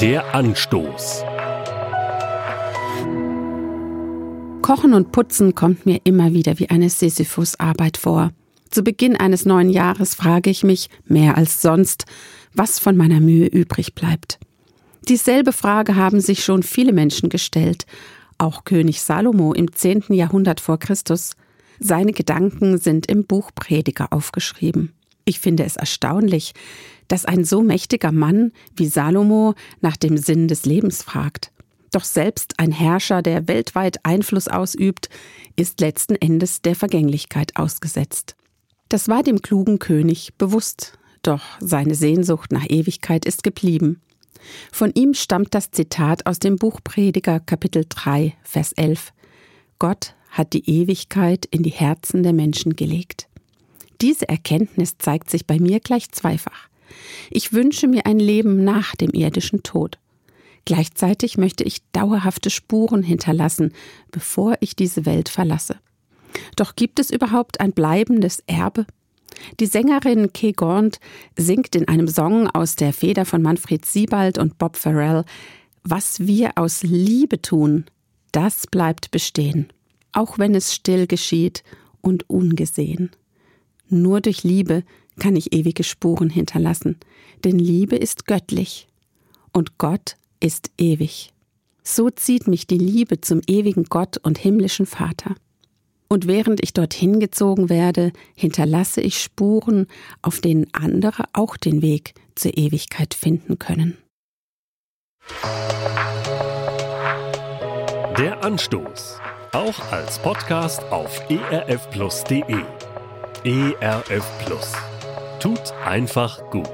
Der Anstoß. Kochen und Putzen kommt mir immer wieder wie eine Sisyphus-Arbeit vor. Zu Beginn eines neuen Jahres frage ich mich, mehr als sonst, was von meiner Mühe übrig bleibt. Dieselbe Frage haben sich schon viele Menschen gestellt, auch König Salomo im 10. Jahrhundert vor Christus. Seine Gedanken sind im Buch Prediger aufgeschrieben. Ich finde es erstaunlich, dass ein so mächtiger Mann wie Salomo nach dem Sinn des Lebens fragt. Doch selbst ein Herrscher, der weltweit Einfluss ausübt, ist letzten Endes der Vergänglichkeit ausgesetzt. Das war dem klugen König bewusst, doch seine Sehnsucht nach Ewigkeit ist geblieben. Von ihm stammt das Zitat aus dem Buch Prediger Kapitel 3, Vers 11. Gott hat die Ewigkeit in die Herzen der Menschen gelegt. Diese Erkenntnis zeigt sich bei mir gleich zweifach. Ich wünsche mir ein Leben nach dem irdischen Tod. Gleichzeitig möchte ich dauerhafte Spuren hinterlassen, bevor ich diese Welt verlasse. Doch gibt es überhaupt ein bleibendes Erbe? Die Sängerin Kay Gaunt singt in einem Song aus der Feder von Manfred Siebald und Bob Farrell, was wir aus Liebe tun, das bleibt bestehen, auch wenn es still geschieht und ungesehen. Nur durch Liebe kann ich ewige Spuren hinterlassen, denn Liebe ist göttlich und Gott ist ewig. So zieht mich die Liebe zum ewigen Gott und himmlischen Vater. Und während ich dorthin gezogen werde, hinterlasse ich Spuren, auf denen andere auch den Weg zur Ewigkeit finden können. Der Anstoß, auch als Podcast auf erfplus.de. ERF Plus. Tut einfach gut.